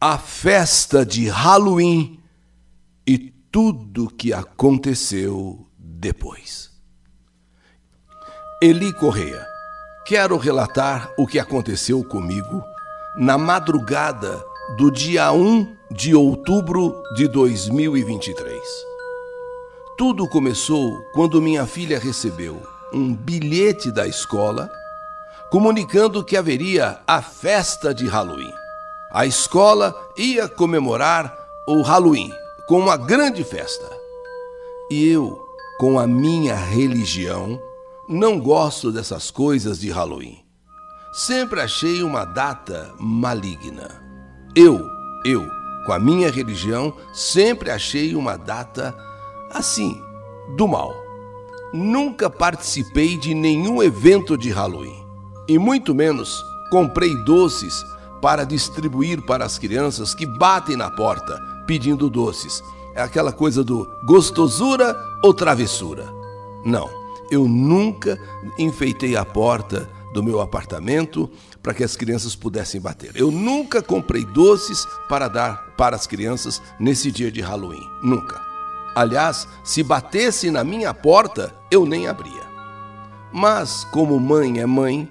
a festa de Halloween e tudo que aconteceu depois. Eli Correia, quero relatar o que aconteceu comigo na madrugada do dia 1 de outubro de 2023. Tudo começou quando minha filha recebeu um bilhete da escola comunicando que haveria a festa de Halloween. A escola ia comemorar o Halloween com uma grande festa. E eu, com a minha religião, não gosto dessas coisas de Halloween. Sempre achei uma data maligna. Eu, eu, com a minha religião, sempre achei uma data assim, do mal. Nunca participei de nenhum evento de Halloween e muito menos comprei doces para distribuir para as crianças que batem na porta pedindo doces. É aquela coisa do gostosura ou travessura. Não, eu nunca enfeitei a porta do meu apartamento para que as crianças pudessem bater. Eu nunca comprei doces para dar para as crianças nesse dia de Halloween. Nunca. Aliás, se batesse na minha porta, eu nem abria. Mas, como mãe é mãe,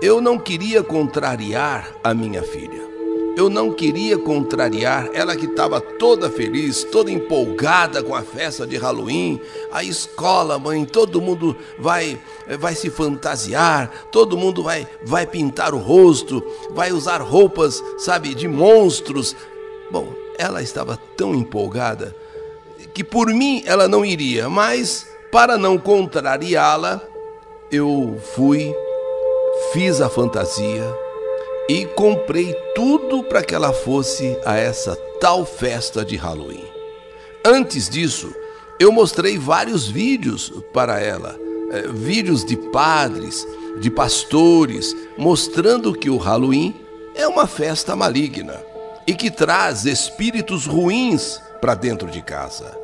eu não queria contrariar a minha filha. Eu não queria contrariar ela que estava toda feliz, toda empolgada com a festa de Halloween, a escola, mãe, todo mundo vai vai se fantasiar, todo mundo vai vai pintar o rosto, vai usar roupas, sabe, de monstros. Bom, ela estava tão empolgada que por mim ela não iria, mas para não contrariá-la, eu fui fiz a fantasia e comprei tudo para que ela fosse a essa tal festa de Halloween. Antes disso, eu mostrei vários vídeos para ela, é, vídeos de padres, de pastores, mostrando que o Halloween é uma festa maligna e que traz espíritos ruins para dentro de casa.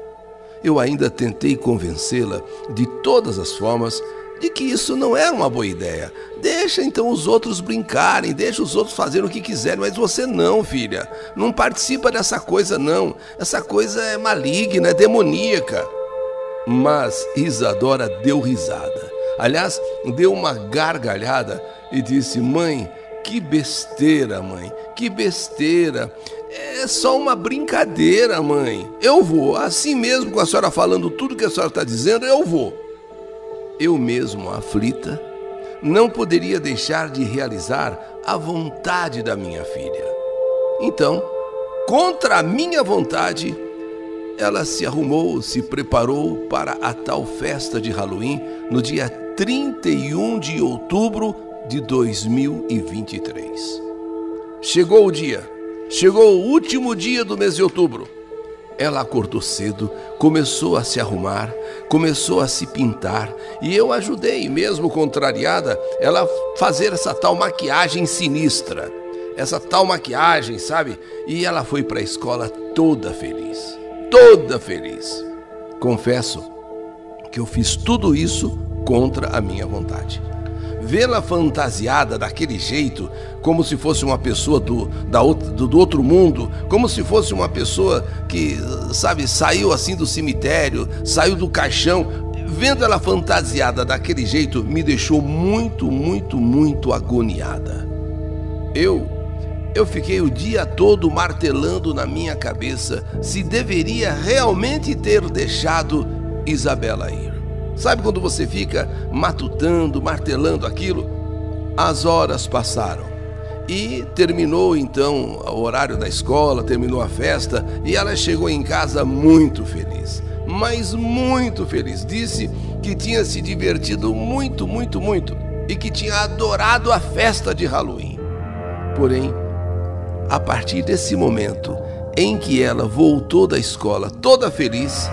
Eu ainda tentei convencê-la de todas as formas de que isso não era uma boa ideia. Deixa então os outros brincarem, deixa os outros fazerem o que quiserem, mas você não, filha. Não participa dessa coisa, não. Essa coisa é maligna, é demoníaca. Mas Isadora deu risada. Aliás, deu uma gargalhada e disse: Mãe, que besteira, mãe, que besteira. É só uma brincadeira, mãe. Eu vou, assim mesmo com a senhora falando tudo que a senhora está dizendo, eu vou eu mesmo aflita, não poderia deixar de realizar a vontade da minha filha. Então, contra a minha vontade, ela se arrumou, se preparou para a tal festa de Halloween no dia 31 de outubro de 2023. Chegou o dia, chegou o último dia do mês de outubro. Ela acordou cedo, começou a se arrumar, começou a se pintar e eu ajudei, mesmo contrariada, ela fazer essa tal maquiagem sinistra, essa tal maquiagem, sabe? E ela foi para a escola toda feliz, toda feliz. Confesso que eu fiz tudo isso contra a minha vontade vê-la fantasiada daquele jeito, como se fosse uma pessoa do, da, do, do outro mundo, como se fosse uma pessoa que, sabe, saiu assim do cemitério, saiu do caixão, vendo ela fantasiada daquele jeito, me deixou muito, muito, muito agoniada. Eu, eu fiquei o dia todo martelando na minha cabeça se deveria realmente ter deixado Isabela ir. Sabe quando você fica matutando, martelando aquilo? As horas passaram. E terminou então o horário da escola, terminou a festa e ela chegou em casa muito feliz. Mas muito feliz. Disse que tinha se divertido muito, muito, muito e que tinha adorado a festa de Halloween. Porém, a partir desse momento em que ela voltou da escola toda feliz,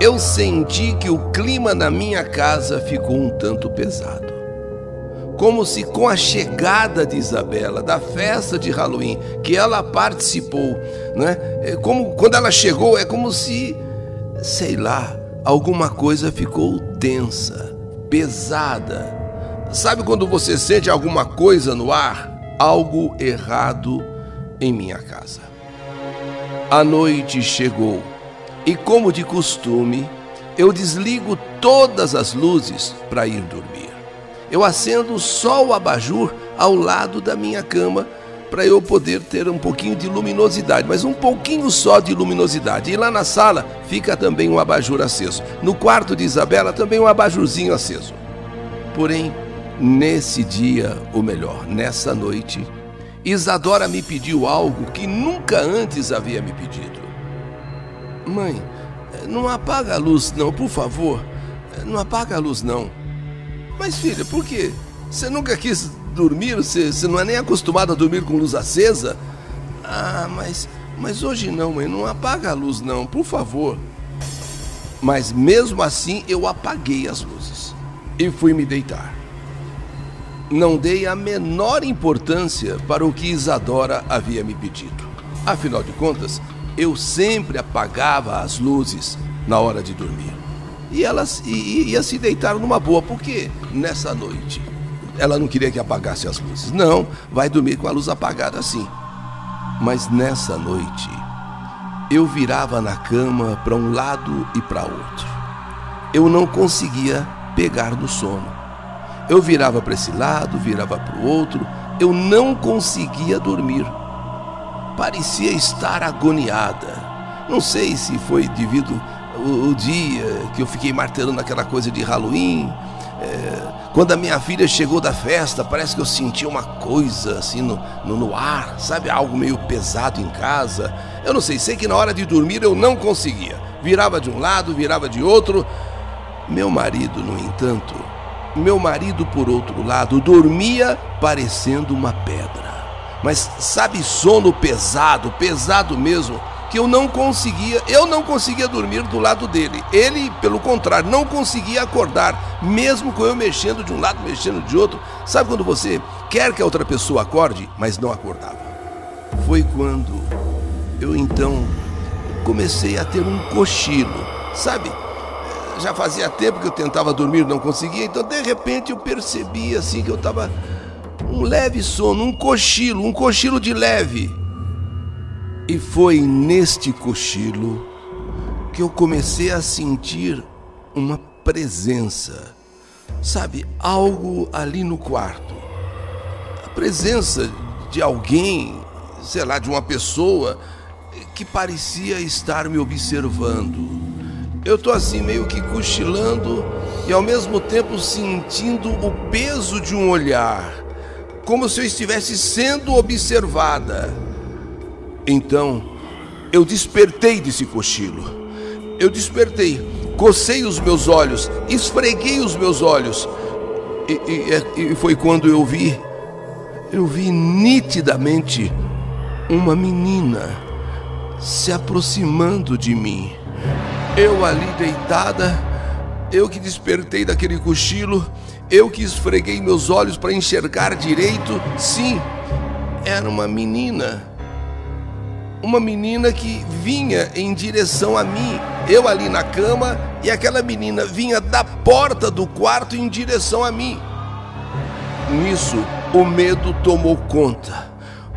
eu senti que o clima na minha casa ficou um tanto pesado. Como se com a chegada de Isabela, da festa de Halloween, que ela participou, né? É como quando ela chegou, é como se, sei lá, alguma coisa ficou tensa, pesada. Sabe quando você sente alguma coisa no ar? Algo errado em minha casa. A noite chegou e, como de costume, eu desligo todas as luzes para ir dormir. Eu acendo só o abajur ao lado da minha cama para eu poder ter um pouquinho de luminosidade, mas um pouquinho só de luminosidade. E lá na sala fica também um abajur aceso. No quarto de Isabela também um abajurzinho aceso. Porém, nesse dia, ou melhor, nessa noite, Isadora me pediu algo que nunca antes havia me pedido. Mãe, não apaga a luz não, por favor. Não apaga a luz não. Mas filha, por quê? Você nunca quis dormir? Você, não é nem acostumado a dormir com luz acesa? Ah, mas, mas hoje não, mãe. Não apaga a luz não, por favor. Mas mesmo assim eu apaguei as luzes e fui me deitar. Não dei a menor importância para o que Isadora havia me pedido. Afinal de contas, eu sempre apagava as luzes na hora de dormir. E elas ia se deitar numa boa, porque nessa noite ela não queria que apagasse as luzes. Não, vai dormir com a luz apagada assim. Mas nessa noite, eu virava na cama para um lado e para outro. Eu não conseguia pegar no sono. Eu virava para esse lado, virava para o outro, eu não conseguia dormir. Parecia estar agoniada. Não sei se foi devido o, o dia que eu fiquei martelando aquela coisa de Halloween, é, quando a minha filha chegou da festa, parece que eu senti uma coisa assim no, no, no, ar, sabe? Algo meio pesado em casa. Eu não sei, sei que na hora de dormir eu não conseguia. Virava de um lado, virava de outro. Meu marido, no entanto, meu marido, por outro lado, dormia parecendo uma pedra. Mas sabe, sono pesado, pesado mesmo que eu não conseguia, eu não conseguia dormir do lado dele. Ele, pelo contrário, não conseguia acordar, mesmo com eu mexendo de um lado, mexendo de outro. Sabe quando você quer que a outra pessoa acorde, mas não acordava? Foi quando eu então comecei a ter um cochilo, sabe? Já fazia tempo que eu tentava dormir, não conseguia, então de repente eu percebi assim que eu estava um leve sono, um cochilo, um cochilo de leve. E foi neste cochilo que eu comecei a sentir uma presença, sabe, algo ali no quarto. A presença de alguém, sei lá, de uma pessoa que parecia estar me observando. Eu tô assim meio que cochilando e ao mesmo tempo sentindo o peso de um olhar, como se eu estivesse sendo observada. Então eu despertei desse cochilo. Eu despertei, cocei os meus olhos, esfreguei os meus olhos. E, e, e foi quando eu vi, eu vi nitidamente uma menina se aproximando de mim. Eu ali deitada, eu que despertei daquele cochilo, eu que esfreguei meus olhos para enxergar direito. Sim, era uma menina uma menina que vinha em direção a mim, eu ali na cama, e aquela menina vinha da porta do quarto em direção a mim. Nisso, o medo tomou conta.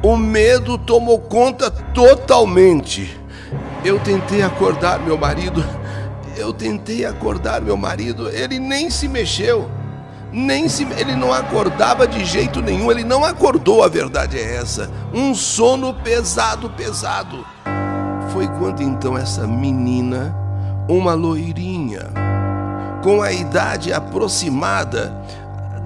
O medo tomou conta totalmente. Eu tentei acordar meu marido. Eu tentei acordar meu marido. Ele nem se mexeu nem se ele não acordava de jeito nenhum, ele não acordou, a verdade é essa. Um sono pesado, pesado. Foi quando então essa menina, uma loirinha, com a idade aproximada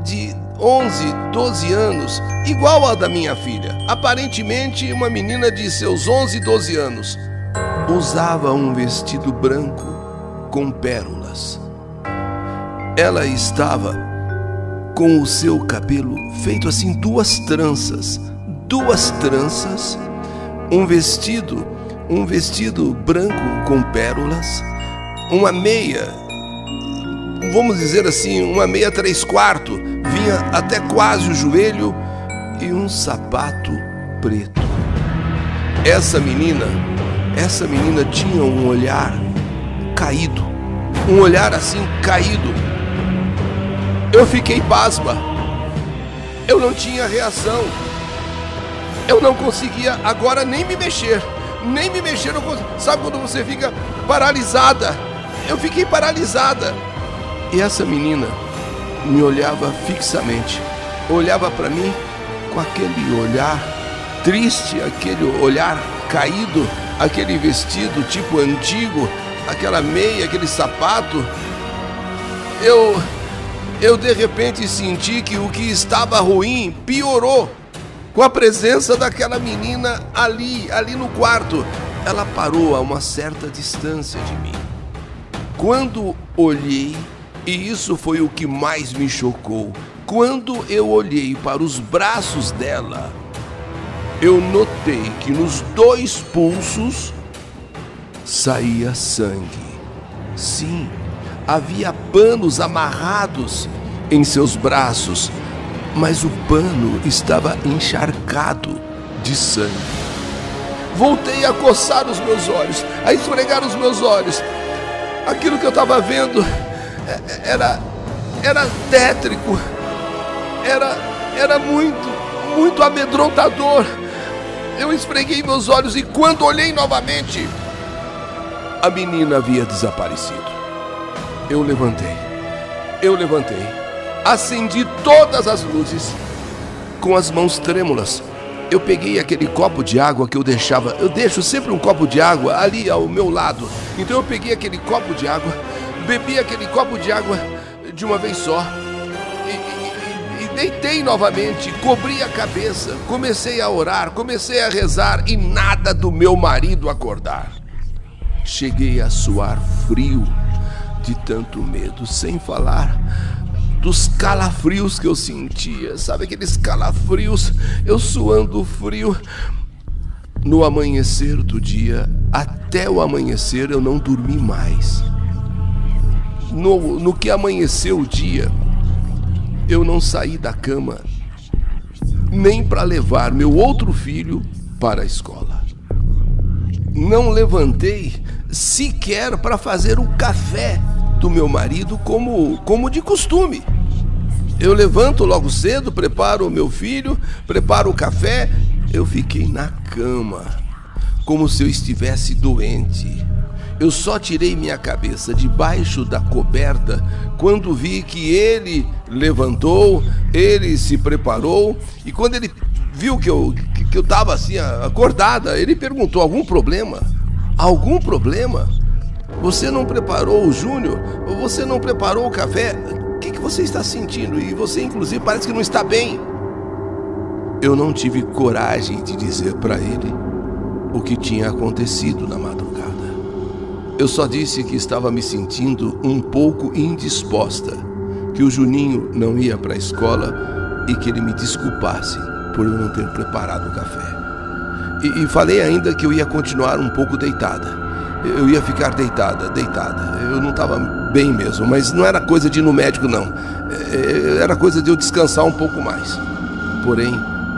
de 11, 12 anos, igual a da minha filha, aparentemente uma menina de seus 11, 12 anos, usava um vestido branco com pérolas. Ela estava com o seu cabelo feito assim duas tranças, duas tranças, um vestido, um vestido branco com pérolas, uma meia, vamos dizer assim, uma meia três quartos, vinha até quase o joelho e um sapato preto. Essa menina, essa menina tinha um olhar caído, um olhar assim caído eu fiquei pasma. Eu não tinha reação. Eu não conseguia agora nem me mexer. Nem me mexer, não. Sabe quando você fica paralisada? Eu fiquei paralisada. E essa menina me olhava fixamente. Olhava para mim com aquele olhar triste, aquele olhar caído, aquele vestido tipo antigo, aquela meia, aquele sapato. Eu eu de repente senti que o que estava ruim piorou com a presença daquela menina ali, ali no quarto. Ela parou a uma certa distância de mim. Quando olhei, e isso foi o que mais me chocou, quando eu olhei para os braços dela, eu notei que nos dois pulsos saía sangue. Sim, havia panos amarrados em seus braços, mas o pano estava encharcado de sangue. Voltei a coçar os meus olhos, a esfregar os meus olhos. Aquilo que eu estava vendo era era tétrico, era era muito, muito amedrontador. Eu esfreguei meus olhos e quando olhei novamente, a menina havia desaparecido. Eu levantei. Eu levantei. Acendi todas as luzes com as mãos trêmulas. Eu peguei aquele copo de água que eu deixava. Eu deixo sempre um copo de água ali ao meu lado. Então eu peguei aquele copo de água, bebi aquele copo de água de uma vez só. E, deitei novamente, cobri a cabeça, comecei a orar, comecei a rezar e nada do meu marido acordar. Cheguei a suar frio de tanto medo, sem falar dos calafrios que eu sentia, sabe aqueles calafrios, eu suando frio. No amanhecer do dia, até o amanhecer, eu não dormi mais. No, no que amanheceu o dia, eu não saí da cama nem para levar meu outro filho para a escola. Não levantei sequer para fazer o café do meu marido como, como de costume. Eu levanto logo cedo, preparo o meu filho, preparo o café. Eu fiquei na cama, como se eu estivesse doente. Eu só tirei minha cabeça debaixo da coberta quando vi que ele levantou, ele se preparou e quando ele viu que eu que eu estava assim acordada, ele perguntou algum problema? Algum problema? Você não preparou o Júnior? Você não preparou o café? O que, que você está sentindo? E você, inclusive, parece que não está bem. Eu não tive coragem de dizer para ele o que tinha acontecido na madrugada. Eu só disse que estava me sentindo um pouco indisposta, que o Juninho não ia para a escola e que ele me desculpasse por eu não ter preparado o café. E, e falei ainda que eu ia continuar um pouco deitada eu ia ficar deitada, deitada. Eu não estava bem mesmo, mas não era coisa de ir no médico, não. É, era coisa de eu descansar um pouco mais. Porém,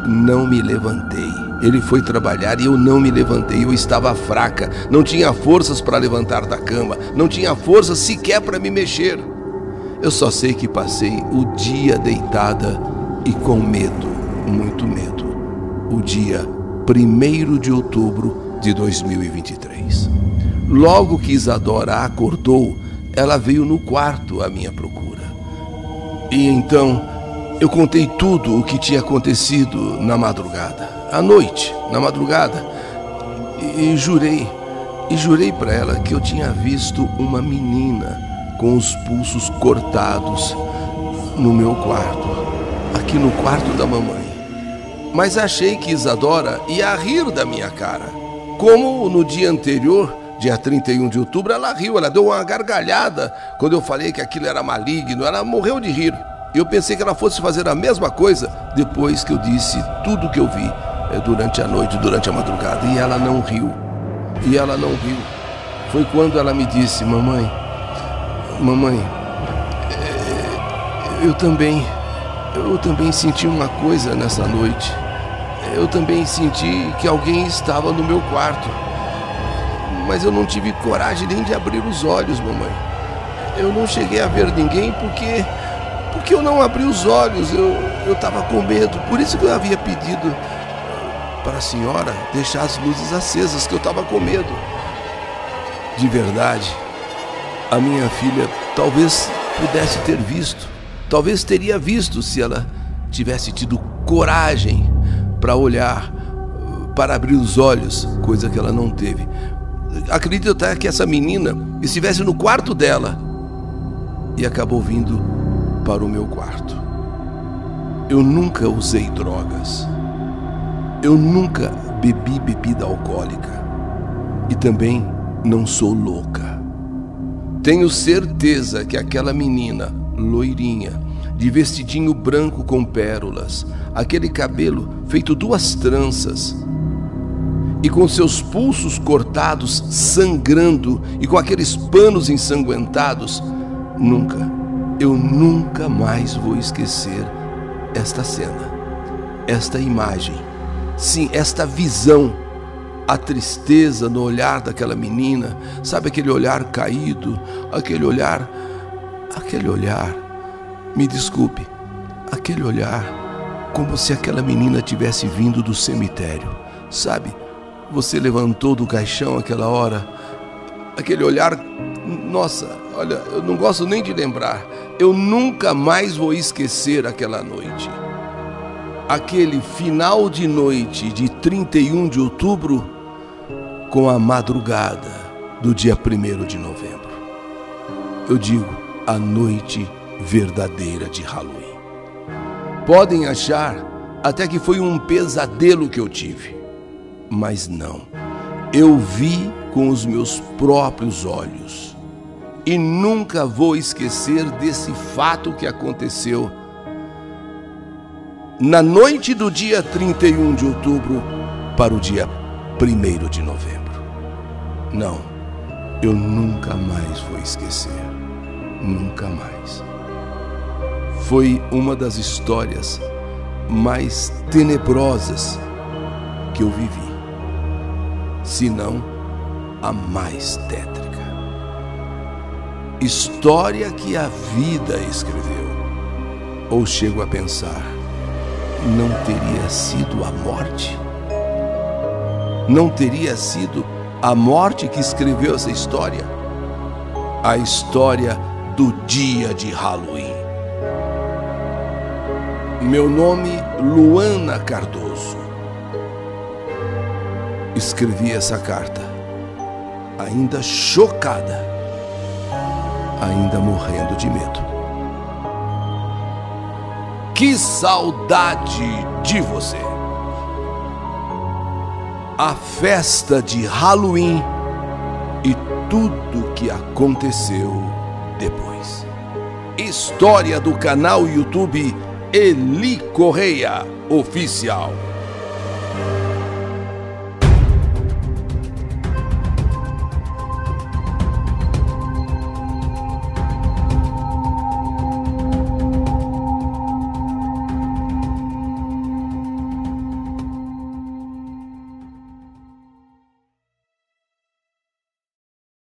não me levantei. Ele foi trabalhar e eu não me levantei. Eu estava fraca, não tinha forças para levantar da cama, não tinha forças sequer para me mexer. Eu só sei que passei o dia deitada e com medo, muito medo. O dia 1 de outubro de 2023. Logo que Isadora acordou, ela veio no quarto à minha procura. E então eu contei tudo o que tinha acontecido na madrugada, à noite, na madrugada, e, e jurei, e jurei para ela que eu tinha visto uma menina com os pulsos cortados no meu quarto, aqui no quarto da mamãe. Mas achei que Isadora ia rir da minha cara, como no dia anterior dia 31 de outubro, ela riu, ela deu uma gargalhada quando eu falei que aquilo era maligno, ela morreu de rir. Eu pensei que ela fosse fazer a mesma coisa depois que eu disse tudo que eu vi eh, durante a noite, durante a madrugada, e ela não riu. E ela não riu. Foi quando ela me disse: Mamãe, mamãe, eh, eu também, eu também senti uma coisa nessa noite. Eu também senti que alguém estava no meu quarto mas eu não tive coragem nem de abrir os olhos, mamãe. Eu não cheguei a ver ninguém porque porque eu não abri os olhos, eu estava com medo. Por isso que eu havia pedido para a senhora deixar as luzes acesas, que eu estava com medo. De verdade, a minha filha talvez pudesse ter visto, talvez teria visto se ela tivesse tido coragem para olhar, para abrir os olhos, coisa que ela não teve. Acredito até que essa menina estivesse no quarto dela e acabou vindo para o meu quarto. Eu nunca usei drogas. Eu nunca bebi bebida alcoólica. E também não sou louca. Tenho certeza que aquela menina, loirinha, de vestidinho branco com pérolas, aquele cabelo feito duas tranças, e com seus pulsos cortados, sangrando, e com aqueles panos ensanguentados, nunca, eu nunca mais vou esquecer esta cena, esta imagem, sim, esta visão, a tristeza no olhar daquela menina, sabe aquele olhar caído, aquele olhar, aquele olhar, me desculpe, aquele olhar, como se aquela menina tivesse vindo do cemitério, sabe? Você levantou do caixão aquela hora, aquele olhar, nossa, olha, eu não gosto nem de lembrar. Eu nunca mais vou esquecer aquela noite. Aquele final de noite de 31 de outubro com a madrugada do dia 1 de novembro. Eu digo, a noite verdadeira de Halloween. Podem achar até que foi um pesadelo que eu tive mas não. Eu vi com os meus próprios olhos. E nunca vou esquecer desse fato que aconteceu na noite do dia 31 de outubro para o dia 1 de novembro. Não, eu nunca mais vou esquecer. Nunca mais. Foi uma das histórias mais tenebrosas que eu vivi senão a mais tétrica. História que a vida escreveu. Ou chego a pensar, não teria sido a morte? Não teria sido a morte que escreveu essa história? A história do dia de Halloween. Meu nome, Luana Cardoso escrevi essa carta, ainda chocada, ainda morrendo de medo. Que saudade de você! A festa de Halloween e tudo que aconteceu depois. História do canal YouTube Eli Correia Oficial.